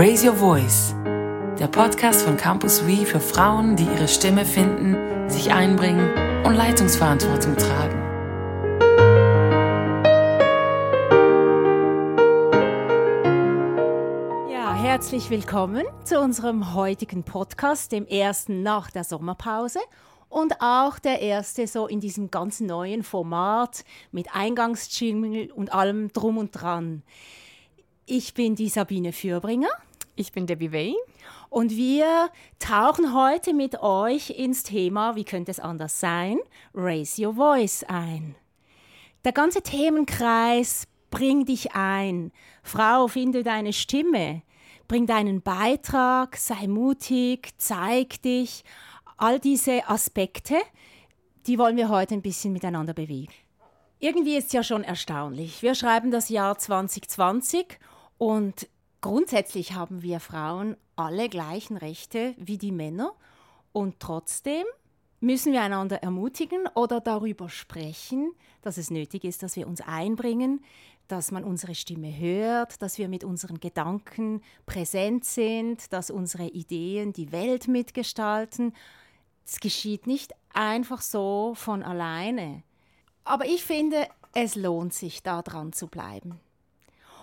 Raise Your Voice, der Podcast von Campus We für Frauen, die ihre Stimme finden, sich einbringen und Leitungsverantwortung tragen. Ja, herzlich willkommen zu unserem heutigen Podcast, dem ersten nach der Sommerpause und auch der erste so in diesem ganz neuen Format mit Eingangsjingle und allem drum und dran. Ich bin die Sabine Fürbringer. Ich bin Debbie Way. Und wir tauchen heute mit euch ins Thema, wie könnte es anders sein, Raise Your Voice ein. Der ganze Themenkreis Bring dich ein. Frau, finde deine Stimme. Bring deinen Beitrag, sei mutig, zeig dich. All diese Aspekte, die wollen wir heute ein bisschen miteinander bewegen. Irgendwie ist es ja schon erstaunlich. Wir schreiben das Jahr 2020 und grundsätzlich haben wir Frauen alle gleichen Rechte wie die Männer und trotzdem müssen wir einander ermutigen oder darüber sprechen, dass es nötig ist, dass wir uns einbringen, dass man unsere Stimme hört, dass wir mit unseren Gedanken präsent sind, dass unsere Ideen die Welt mitgestalten. Es geschieht nicht einfach so von alleine. Aber ich finde, es lohnt sich, da dran zu bleiben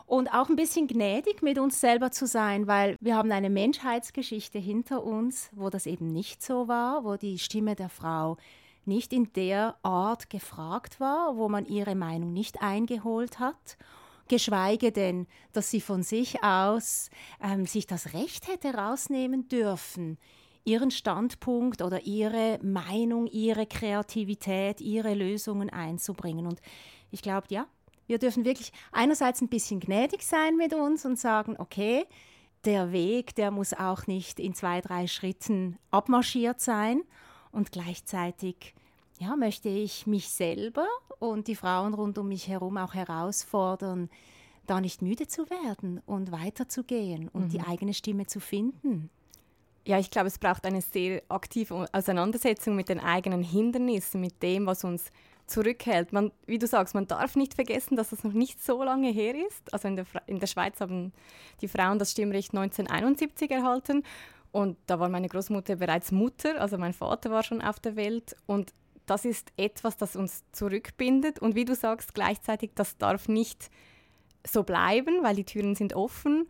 und auch ein bisschen gnädig mit uns selber zu sein, weil wir haben eine Menschheitsgeschichte hinter uns, wo das eben nicht so war, wo die Stimme der Frau nicht in der Art gefragt war, wo man ihre Meinung nicht eingeholt hat, geschweige denn, dass sie von sich aus ähm, sich das Recht hätte rausnehmen dürfen, ihren Standpunkt oder ihre Meinung, ihre Kreativität, ihre Lösungen einzubringen. Und ich glaube, ja, wir dürfen wirklich einerseits ein bisschen gnädig sein mit uns und sagen, okay, der Weg, der muss auch nicht in zwei, drei Schritten abmarschiert sein. Und gleichzeitig ja, möchte ich mich selber und die Frauen rund um mich herum auch herausfordern, da nicht müde zu werden und weiterzugehen und mhm. die eigene Stimme zu finden. Ja, ich glaube, es braucht eine sehr aktive Auseinandersetzung mit den eigenen Hindernissen, mit dem, was uns zurückhält. Man, wie du sagst, man darf nicht vergessen, dass das noch nicht so lange her ist. Also in der, in der Schweiz haben die Frauen das Stimmrecht 1971 erhalten und da war meine Großmutter bereits Mutter, also mein Vater war schon auf der Welt und das ist etwas, das uns zurückbindet und wie du sagst, gleichzeitig, das darf nicht so bleiben, weil die Türen sind offen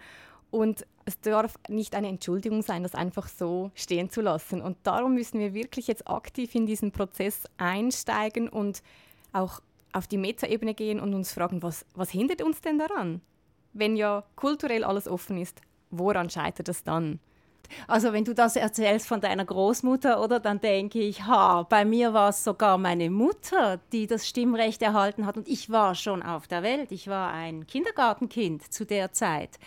und es darf nicht eine Entschuldigung sein, das einfach so stehen zu lassen. Und darum müssen wir wirklich jetzt aktiv in diesen Prozess einsteigen und auch auf die Metaebene gehen und uns fragen, was, was hindert uns denn daran? Wenn ja kulturell alles offen ist, woran scheitert es dann? Also wenn du das erzählst von deiner Großmutter, oder dann denke ich, ha, bei mir war es sogar meine Mutter, die das Stimmrecht erhalten hat und ich war schon auf der Welt. Ich war ein Kindergartenkind zu der Zeit.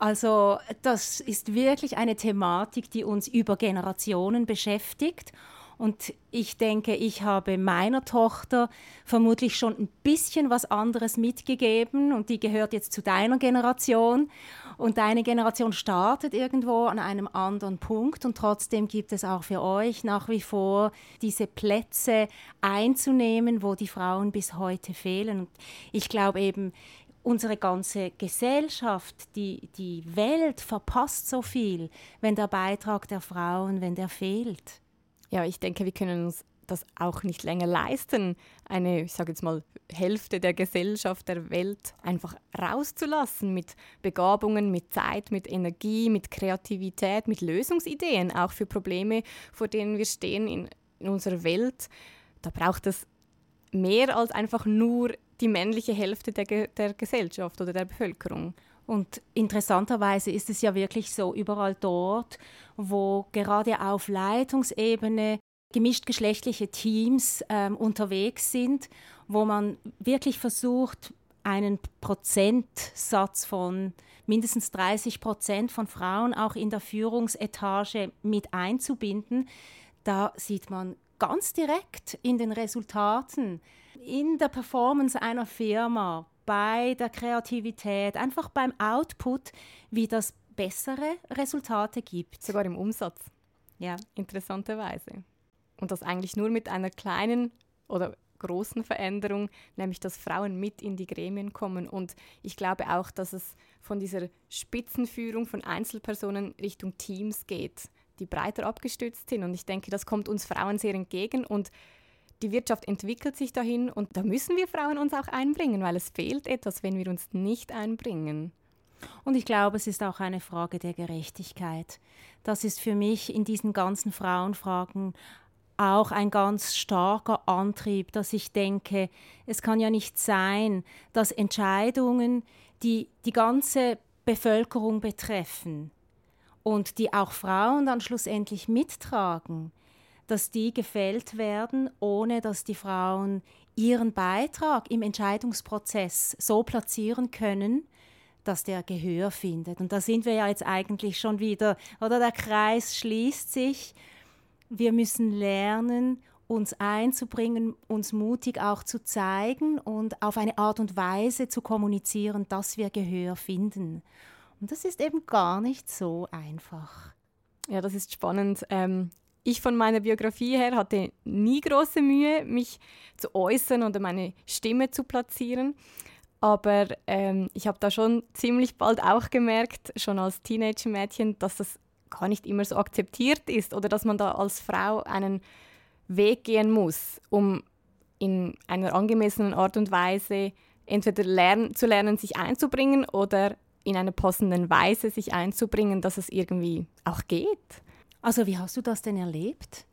Also das ist wirklich eine Thematik, die uns über Generationen beschäftigt. Und ich denke, ich habe meiner Tochter vermutlich schon ein bisschen was anderes mitgegeben und die gehört jetzt zu deiner Generation. Und deine Generation startet irgendwo an einem anderen Punkt und trotzdem gibt es auch für euch nach wie vor diese Plätze einzunehmen, wo die Frauen bis heute fehlen. Und ich glaube eben, unsere ganze Gesellschaft, die, die Welt verpasst so viel, wenn der Beitrag der Frauen, wenn der fehlt. Ja, ich denke, wir können uns das auch nicht länger leisten, eine, ich sage jetzt mal, Hälfte der Gesellschaft, der Welt einfach rauszulassen mit Begabungen, mit Zeit, mit Energie, mit Kreativität, mit Lösungsideen, auch für Probleme, vor denen wir stehen in, in unserer Welt. Da braucht es mehr als einfach nur die männliche Hälfte der, der Gesellschaft oder der Bevölkerung. Und interessanterweise ist es ja wirklich so, überall dort, wo gerade auf Leitungsebene gemischtgeschlechtliche Teams ähm, unterwegs sind, wo man wirklich versucht, einen Prozentsatz von mindestens 30 Prozent von Frauen auch in der Führungsetage mit einzubinden, da sieht man ganz direkt in den Resultaten, in der Performance einer Firma, bei der Kreativität, einfach beim Output, wie das bessere Resultate gibt. Sogar im Umsatz. Ja. Interessanterweise. Und das eigentlich nur mit einer kleinen oder großen Veränderung, nämlich dass Frauen mit in die Gremien kommen. Und ich glaube auch, dass es von dieser Spitzenführung von Einzelpersonen Richtung Teams geht, die breiter abgestützt sind. Und ich denke, das kommt uns Frauen sehr entgegen. Und die Wirtschaft entwickelt sich dahin und da müssen wir Frauen uns auch einbringen, weil es fehlt etwas, wenn wir uns nicht einbringen. Und ich glaube, es ist auch eine Frage der Gerechtigkeit. Das ist für mich in diesen ganzen Frauenfragen auch ein ganz starker Antrieb, dass ich denke, es kann ja nicht sein, dass Entscheidungen, die die ganze Bevölkerung betreffen und die auch Frauen dann schlussendlich mittragen, dass die gefällt werden, ohne dass die Frauen ihren Beitrag im Entscheidungsprozess so platzieren können, dass der Gehör findet. Und da sind wir ja jetzt eigentlich schon wieder, oder der Kreis schließt sich wir müssen lernen, uns einzubringen, uns mutig auch zu zeigen und auf eine Art und Weise zu kommunizieren, dass wir Gehör finden. Und das ist eben gar nicht so einfach. Ja, das ist spannend. Ähm, ich von meiner Biografie her hatte nie große Mühe, mich zu äußern oder meine Stimme zu platzieren. Aber ähm, ich habe da schon ziemlich bald auch gemerkt, schon als Teenager-Mädchen, dass das gar nicht immer so akzeptiert ist oder dass man da als Frau einen Weg gehen muss, um in einer angemessenen Art und Weise entweder lernen, zu lernen, sich einzubringen oder in einer passenden Weise sich einzubringen, dass es irgendwie auch geht. Also wie hast du das denn erlebt?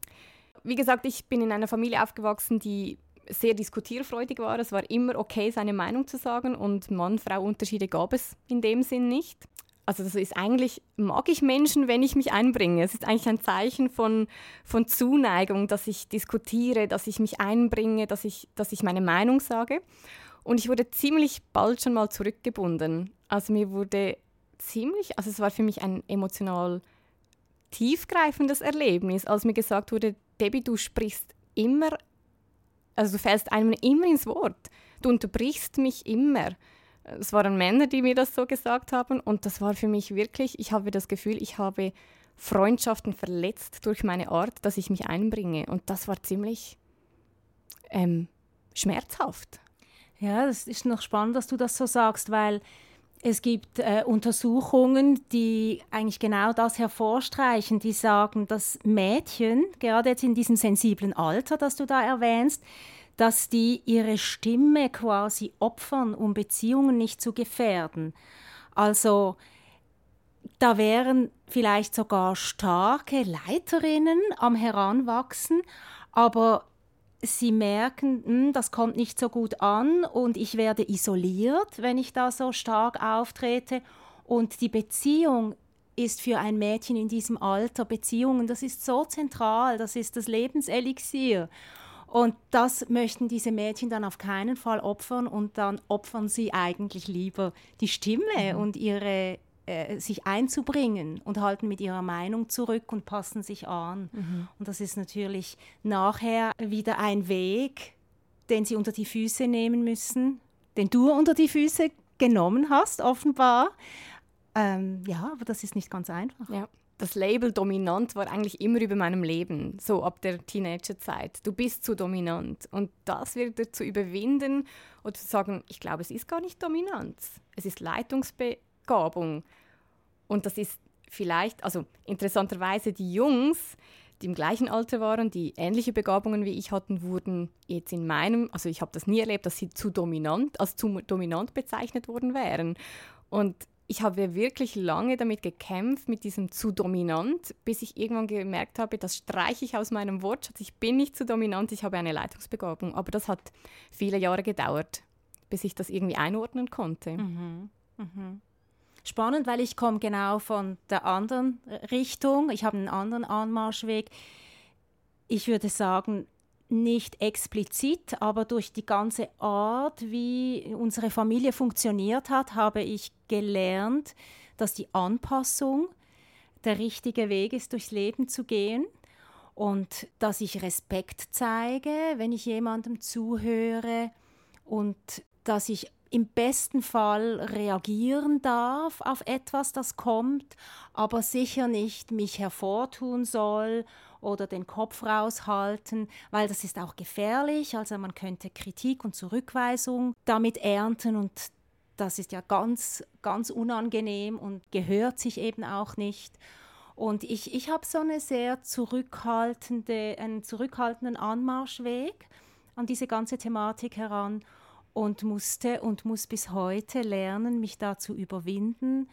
Wie gesagt, ich bin in einer Familie aufgewachsen, die sehr diskutierfreudig war. Es war immer okay, seine Meinung zu sagen und Mann-Frau-Unterschiede gab es in dem Sinn nicht also das ist eigentlich, mag ich Menschen, wenn ich mich einbringe. Es ist eigentlich ein Zeichen von, von Zuneigung, dass ich diskutiere, dass ich mich einbringe, dass ich, dass ich meine Meinung sage. Und ich wurde ziemlich bald schon mal zurückgebunden. Also mir wurde ziemlich, also es war für mich ein emotional tiefgreifendes Erlebnis, als mir gesagt wurde, Debbie, du sprichst immer, also du fällst einem immer ins Wort. Du unterbrichst mich immer es waren Männer, die mir das so gesagt haben und das war für mich wirklich, ich habe das Gefühl, ich habe Freundschaften verletzt durch meine Art, dass ich mich einbringe und das war ziemlich ähm, schmerzhaft. Ja, das ist noch spannend, dass du das so sagst, weil es gibt äh, Untersuchungen, die eigentlich genau das hervorstreichen, die sagen, dass Mädchen, gerade jetzt in diesem sensiblen Alter, das du da erwähnst, dass die ihre Stimme quasi opfern, um Beziehungen nicht zu gefährden. Also da wären vielleicht sogar starke Leiterinnen am Heranwachsen, aber sie merken, hm, das kommt nicht so gut an und ich werde isoliert, wenn ich da so stark auftrete. Und die Beziehung ist für ein Mädchen in diesem Alter, Beziehungen, das ist so zentral, das ist das Lebenselixier. Und das möchten diese Mädchen dann auf keinen Fall opfern und dann opfern sie eigentlich lieber die Stimme mhm. und ihre äh, sich einzubringen und halten mit ihrer Meinung zurück und passen sich an. Mhm. Und das ist natürlich nachher wieder ein Weg, den sie unter die Füße nehmen müssen, den du unter die Füße genommen hast, offenbar. Ähm, ja, aber das ist nicht ganz einfach. Ja das Label dominant war eigentlich immer über meinem Leben, so ab der Teenagerzeit. Du bist zu dominant. Und das wieder zu überwinden oder zu sagen, ich glaube, es ist gar nicht Dominanz. Es ist Leitungsbegabung. Und das ist vielleicht, also interessanterweise die Jungs, die im gleichen Alter waren, die ähnliche Begabungen wie ich hatten, wurden jetzt in meinem, also ich habe das nie erlebt, dass sie zu dominant, als zu dominant bezeichnet worden wären. Und ich habe wirklich lange damit gekämpft, mit diesem zu dominant, bis ich irgendwann gemerkt habe, das streiche ich aus meinem Wortschatz. Ich bin nicht zu dominant, ich habe eine Leitungsbegabung. Aber das hat viele Jahre gedauert, bis ich das irgendwie einordnen konnte. Mhm. Mhm. Spannend, weil ich komme genau von der anderen Richtung. Ich habe einen anderen Anmarschweg. Ich würde sagen, nicht explizit, aber durch die ganze Art, wie unsere Familie funktioniert hat, habe ich gelernt, dass die Anpassung der richtige Weg ist, durchs Leben zu gehen und dass ich Respekt zeige, wenn ich jemandem zuhöre und dass ich im besten Fall reagieren darf auf etwas, das kommt, aber sicher nicht mich hervortun soll oder den Kopf raushalten, weil das ist auch gefährlich. Also man könnte Kritik und Zurückweisung damit ernten und das ist ja ganz, ganz unangenehm und gehört sich eben auch nicht. Und ich, ich habe so eine sehr zurückhaltende, einen zurückhaltenden Anmarschweg an diese ganze Thematik heran und musste und muss bis heute lernen, mich da zu überwinden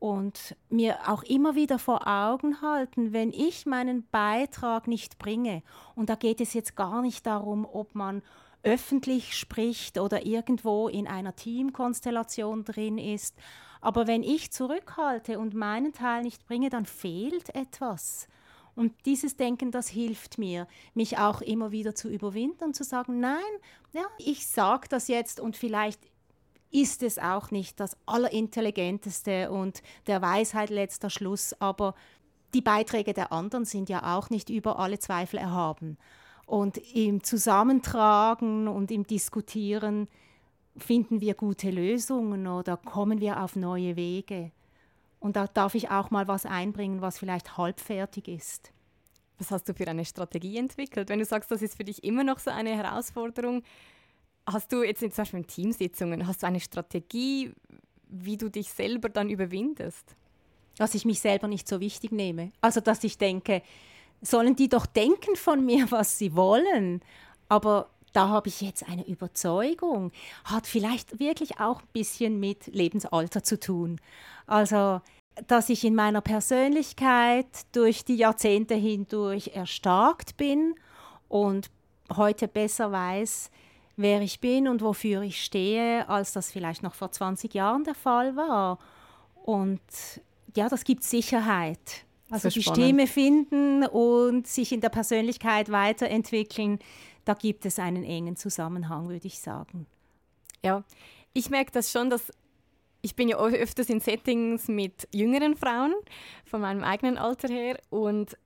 und mir auch immer wieder vor Augen halten, wenn ich meinen Beitrag nicht bringe. Und da geht es jetzt gar nicht darum, ob man öffentlich spricht oder irgendwo in einer Teamkonstellation drin ist. Aber wenn ich zurückhalte und meinen Teil nicht bringe, dann fehlt etwas. Und dieses Denken, das hilft mir, mich auch immer wieder zu überwinden und zu sagen, nein, ja, ich sage das jetzt und vielleicht ist es auch nicht das Allerintelligenteste und der Weisheit letzter Schluss, aber die Beiträge der anderen sind ja auch nicht über alle Zweifel erhaben. Und im Zusammentragen und im Diskutieren finden wir gute Lösungen oder kommen wir auf neue Wege. Und da darf ich auch mal was einbringen, was vielleicht halbfertig ist. Was hast du für eine Strategie entwickelt? Wenn du sagst, das ist für dich immer noch so eine Herausforderung, hast du jetzt zum Beispiel in Teamsitzungen, hast du eine Strategie, wie du dich selber dann überwindest? Dass ich mich selber nicht so wichtig nehme. Also, dass ich denke, sollen die doch denken von mir, was sie wollen. Aber da habe ich jetzt eine Überzeugung. Hat vielleicht wirklich auch ein bisschen mit Lebensalter zu tun. Also, dass ich in meiner Persönlichkeit durch die Jahrzehnte hindurch erstarkt bin und heute besser weiß, wer ich bin und wofür ich stehe, als das vielleicht noch vor 20 Jahren der Fall war. Und ja, das gibt Sicherheit. Also die. Stimme finden und sich in der Persönlichkeit weiterentwickeln, da gibt es einen engen Zusammenhang, würde ich sagen. Ja, ich merke das schon, dass ich bin ja öfters in Settings mit jüngeren Frauen von meinem eigenen Alter her und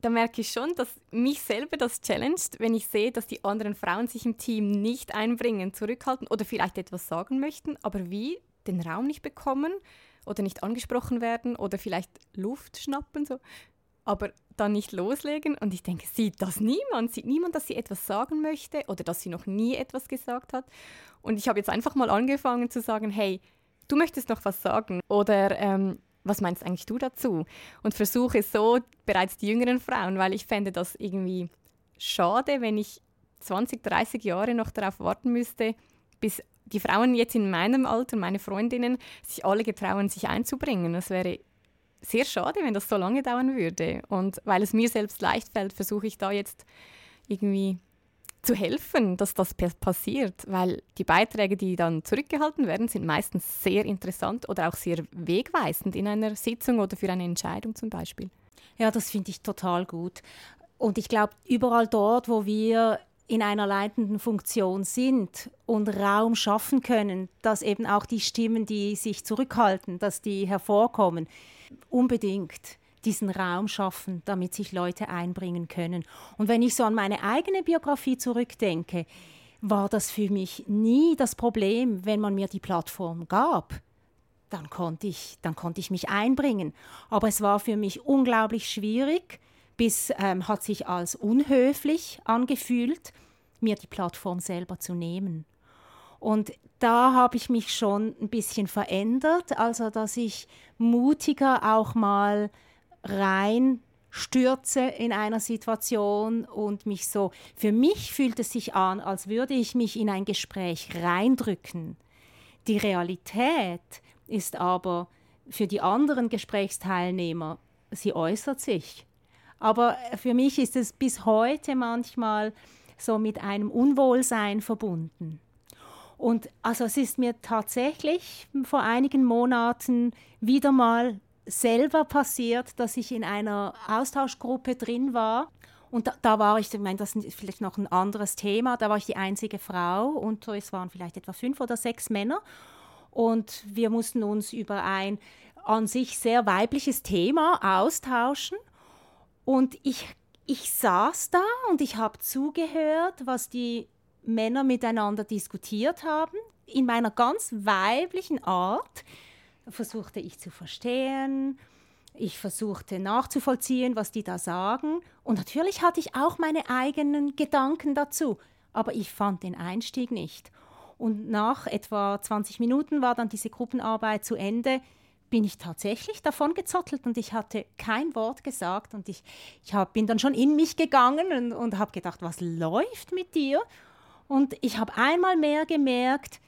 da merke ich schon, dass mich selber das challenged, wenn ich sehe, dass die anderen Frauen sich im Team nicht einbringen, zurückhalten oder vielleicht etwas sagen möchten, aber wie den Raum nicht bekommen oder nicht angesprochen werden oder vielleicht Luft schnappen, so, aber dann nicht loslegen. Und ich denke, sieht das niemand? Sieht niemand, dass sie etwas sagen möchte oder dass sie noch nie etwas gesagt hat? Und ich habe jetzt einfach mal angefangen zu sagen, hey, du möchtest noch was sagen oder ähm, was meinst eigentlich du dazu? Und versuche so bereits die jüngeren Frauen, weil ich fände das irgendwie schade, wenn ich 20, 30 Jahre noch darauf warten müsste, bis die Frauen jetzt in meinem Alter, meine Freundinnen, sich alle getrauen, sich einzubringen. Das wäre sehr schade, wenn das so lange dauern würde. Und weil es mir selbst leicht fällt, versuche ich da jetzt irgendwie zu helfen, dass das passiert, weil die Beiträge, die dann zurückgehalten werden, sind meistens sehr interessant oder auch sehr wegweisend in einer Sitzung oder für eine Entscheidung zum Beispiel. Ja, das finde ich total gut. Und ich glaube, überall dort, wo wir in einer leitenden Funktion sind und Raum schaffen können, dass eben auch die Stimmen, die sich zurückhalten, dass die hervorkommen, unbedingt diesen Raum schaffen, damit sich Leute einbringen können. Und wenn ich so an meine eigene Biografie zurückdenke, war das für mich nie das Problem, wenn man mir die Plattform gab. Dann konnte ich, dann konnte ich mich einbringen. Aber es war für mich unglaublich schwierig, bis ähm, hat sich als unhöflich angefühlt, mir die Plattform selber zu nehmen. Und da habe ich mich schon ein bisschen verändert, also dass ich mutiger auch mal rein stürze in einer Situation und mich so, für mich fühlt es sich an, als würde ich mich in ein Gespräch reindrücken. Die Realität ist aber für die anderen Gesprächsteilnehmer, sie äußert sich. Aber für mich ist es bis heute manchmal so mit einem Unwohlsein verbunden. Und also es ist mir tatsächlich vor einigen Monaten wieder mal selber passiert, dass ich in einer Austauschgruppe drin war. Und da, da, war ich, ich meine, das ist vielleicht noch ein anderes Thema, da war ich die einzige Frau und es waren vielleicht etwa fünf oder sechs Männer. Und wir mussten uns über ein an sich sehr weibliches Thema austauschen. Und ich, ich saß da und ich habe zugehört, was die Männer miteinander diskutiert haben, in meiner ganz weiblichen Art versuchte ich zu verstehen Ich versuchte nachzuvollziehen, was die da sagen. Und natürlich hatte ich auch meine eigenen Gedanken dazu. Aber ich fand den Einstieg nicht. Und nach etwa 20 Minuten war dann diese Gruppenarbeit zu Ende bin ich tatsächlich davon gezottelt und ich hatte kein Wort gesagt und ich, ich hab, bin dann schon in mich gegangen und, und habe gedacht, was läuft mit dir? Und ich habe einmal mehr gemerkt,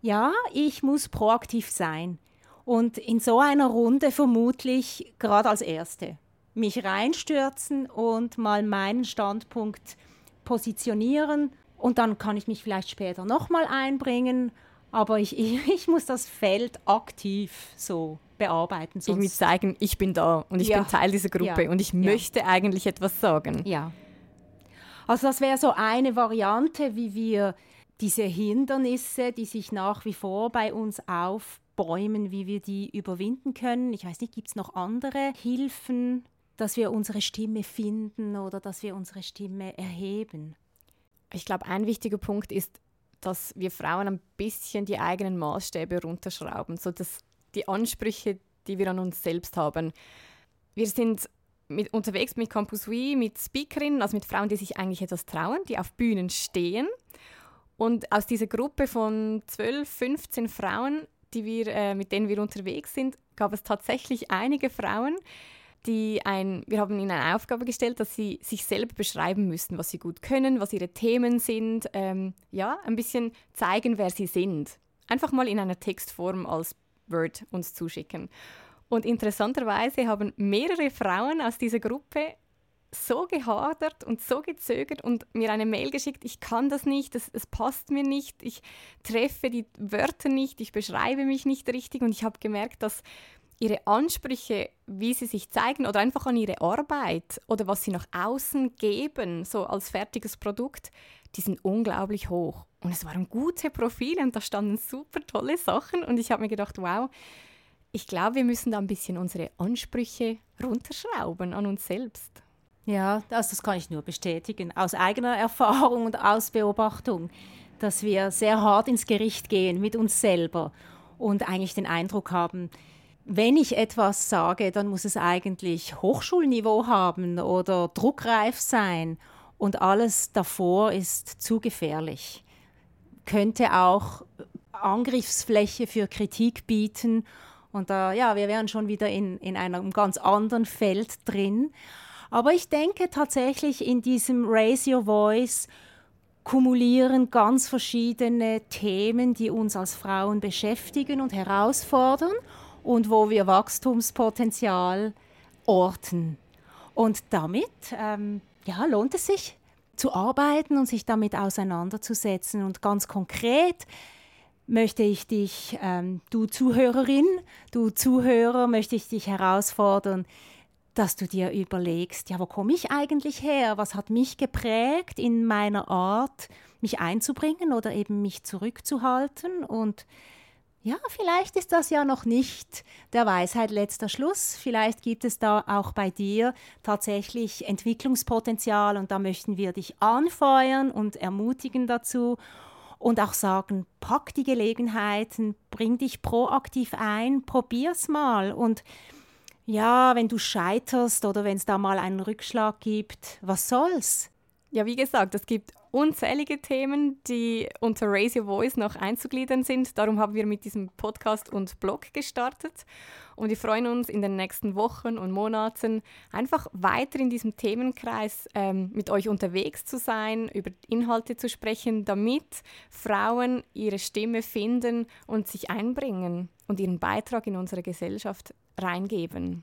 ja, ich muss proaktiv sein. Und in so einer Runde vermutlich gerade als Erste mich reinstürzen und mal meinen Standpunkt positionieren. Und dann kann ich mich vielleicht später nochmal einbringen aber ich, ich, ich, muss das Feld aktiv so bearbeiten. Sonst Irgendwie zeigen, ich bin da und ich ja. bin Teil dieser Gruppe ja. und ich ja. möchte eigentlich etwas sagen. Ja. Also das wäre so eine Variante, wie wir diese Hindernisse, die sich nach wie vor bei uns aufbäumen, wie wir die überwinden können. Ich weiß nicht, gibt es noch andere Hilfen, dass wir unsere Stimme finden oder dass wir unsere Stimme erheben? Ich glaube, ein wichtiger Punkt ist, dass wir Frauen ein bisschen die eigenen Maßstäbe runterschrauben, so dass die Ansprüche, die wir an uns selbst haben. Wir sind mit, unterwegs mit Campus We, mit Speakerinnen, also mit Frauen, die sich eigentlich etwas trauen, die auf Bühnen stehen. Und aus dieser Gruppe von 12, 15 Frauen, die wir, äh, mit denen wir unterwegs sind, gab es tatsächlich einige Frauen, die ein, wir haben ihnen eine Aufgabe gestellt, dass sie sich selber beschreiben müssen, was sie gut können, was ihre Themen sind, ähm, ja, ein bisschen zeigen, wer sie sind. Einfach mal in einer Textform als Word uns zuschicken. Und interessanterweise haben mehrere Frauen aus dieser Gruppe so gehadert und so gezögert und mir eine Mail geschickt, ich kann das nicht, es, es passt mir nicht, ich treffe die Wörter nicht, ich beschreibe mich nicht richtig und ich habe gemerkt, dass ihre Ansprüche, wie sie sich zeigen oder einfach an ihre Arbeit oder was sie nach außen geben, so als fertiges Produkt, die sind unglaublich hoch. Und es waren gute Profile und da standen super tolle Sachen und ich habe mir gedacht, wow, ich glaube, wir müssen da ein bisschen unsere Ansprüche runterschrauben an uns selbst. Ja, das, das kann ich nur bestätigen, aus eigener Erfahrung und aus Beobachtung, dass wir sehr hart ins Gericht gehen mit uns selber und eigentlich den Eindruck haben, wenn ich etwas sage, dann muss es eigentlich Hochschulniveau haben oder druckreif sein und alles davor ist zu gefährlich. Könnte auch Angriffsfläche für Kritik bieten und da, ja, wir wären schon wieder in, in einem ganz anderen Feld drin. Aber ich denke tatsächlich in diesem Raise Your Voice kumulieren ganz verschiedene Themen, die uns als Frauen beschäftigen und herausfordern und wo wir Wachstumspotenzial orten. Und damit ähm, ja, lohnt es sich zu arbeiten und sich damit auseinanderzusetzen. Und ganz konkret möchte ich dich, ähm, du Zuhörerin, du Zuhörer, möchte ich dich herausfordern, dass du dir überlegst, ja, wo komme ich eigentlich her? Was hat mich geprägt in meiner Art, mich einzubringen oder eben mich zurückzuhalten? Und ja, vielleicht ist das ja noch nicht der Weisheit letzter Schluss. Vielleicht gibt es da auch bei dir tatsächlich Entwicklungspotenzial und da möchten wir dich anfeuern und ermutigen dazu und auch sagen, pack die Gelegenheiten, bring dich proaktiv ein, probier's mal und ja, wenn du scheiterst oder wenn es da mal einen Rückschlag gibt, was soll's? Ja, wie gesagt, es gibt unzählige Themen, die unter Raise Your Voice noch einzugliedern sind. Darum haben wir mit diesem Podcast und Blog gestartet. Und wir freuen uns in den nächsten Wochen und Monaten einfach weiter in diesem Themenkreis ähm, mit euch unterwegs zu sein, über Inhalte zu sprechen, damit Frauen ihre Stimme finden und sich einbringen und ihren Beitrag in unsere Gesellschaft reingeben.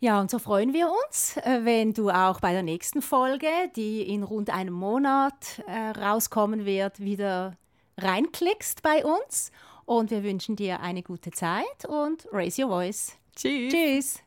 Ja, und so freuen wir uns, äh, wenn du auch bei der nächsten Folge, die in rund einem Monat äh, rauskommen wird, wieder reinklickst bei uns. Und wir wünschen dir eine gute Zeit und raise your voice. Tschüss. Tschüss.